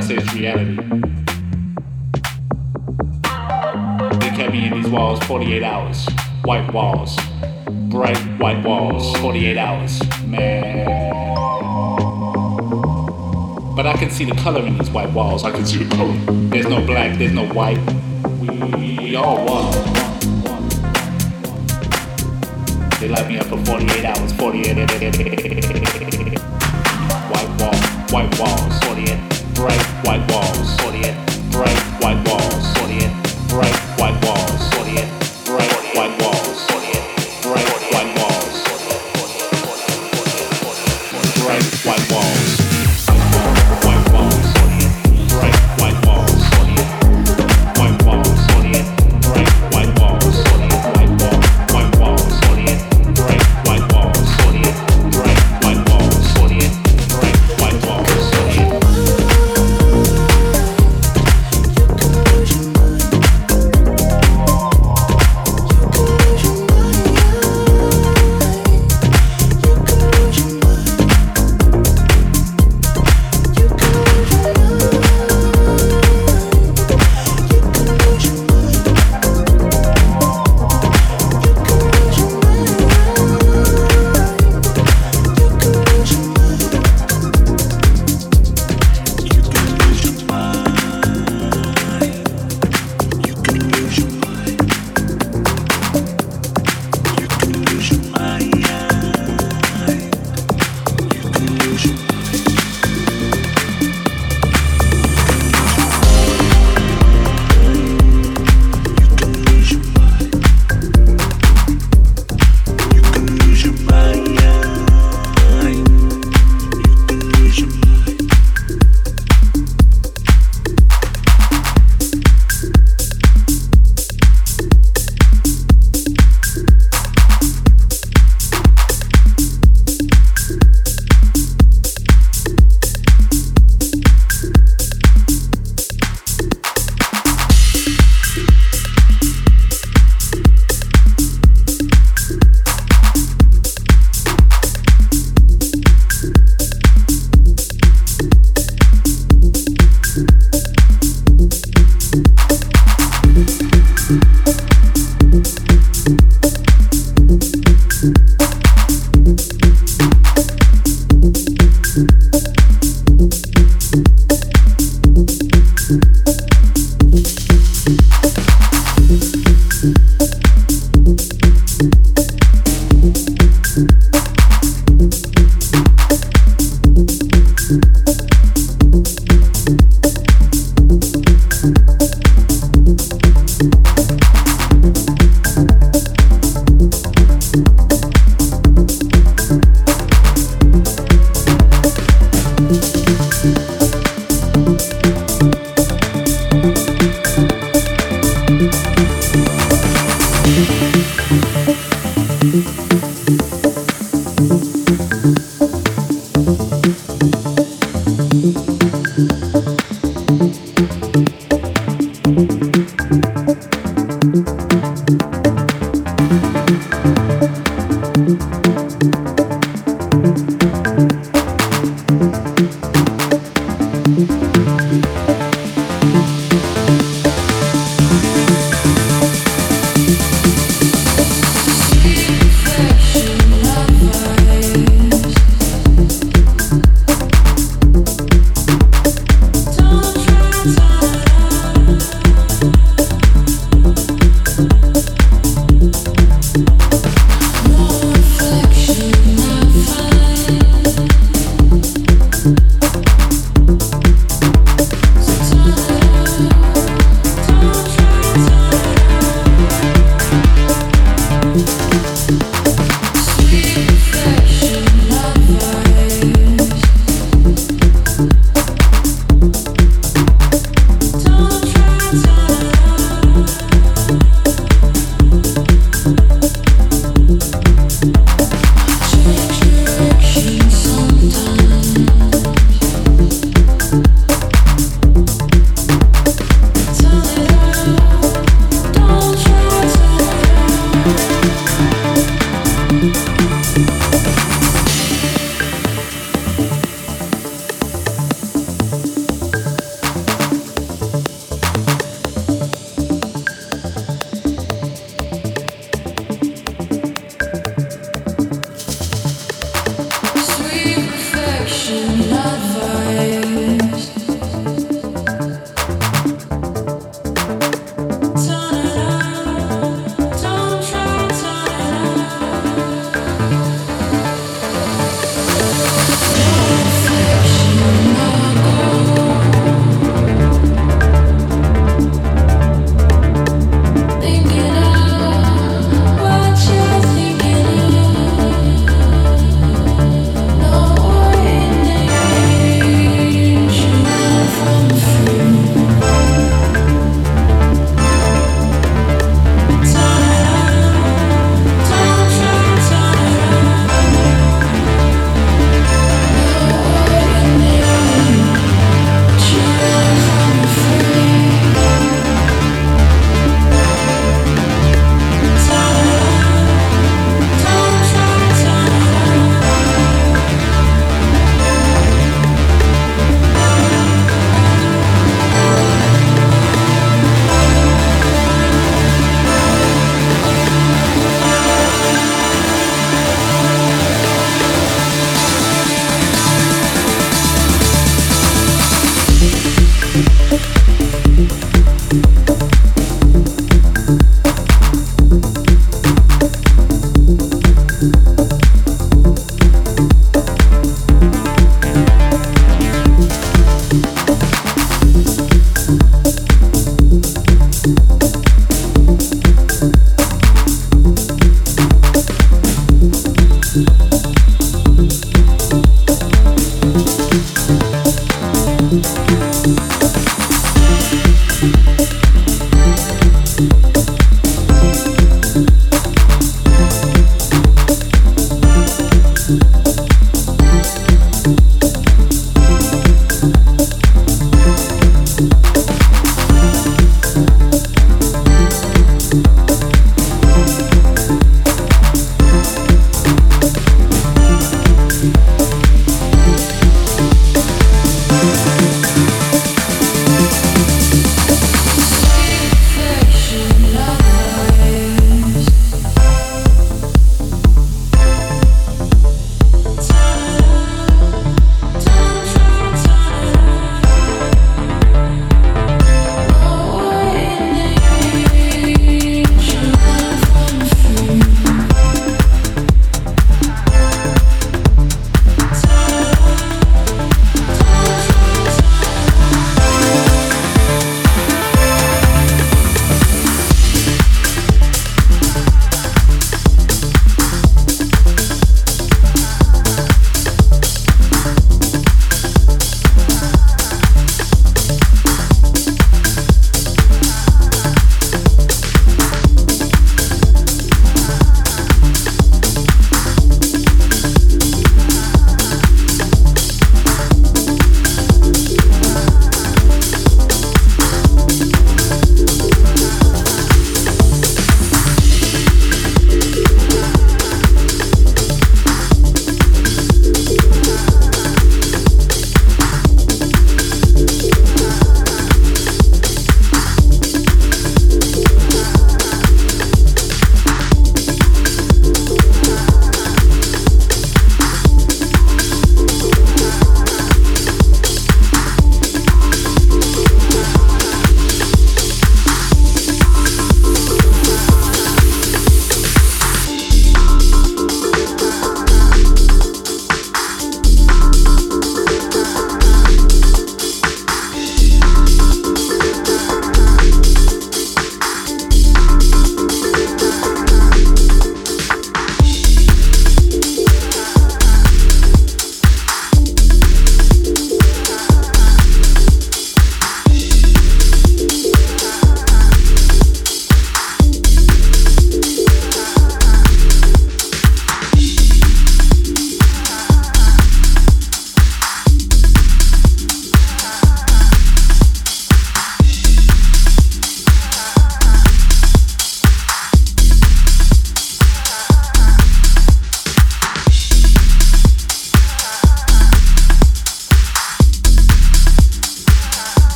it's reality. They kept me in these walls 48 hours. White walls. Bright white walls. 48 hours. Man. But I can see the color in these white walls. I can see the color. There's no black, there's no white. We, all one. They light me up for 48 hours. 48 white wall, white walls, 48 bright white walls, 48 bright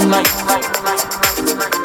tonight.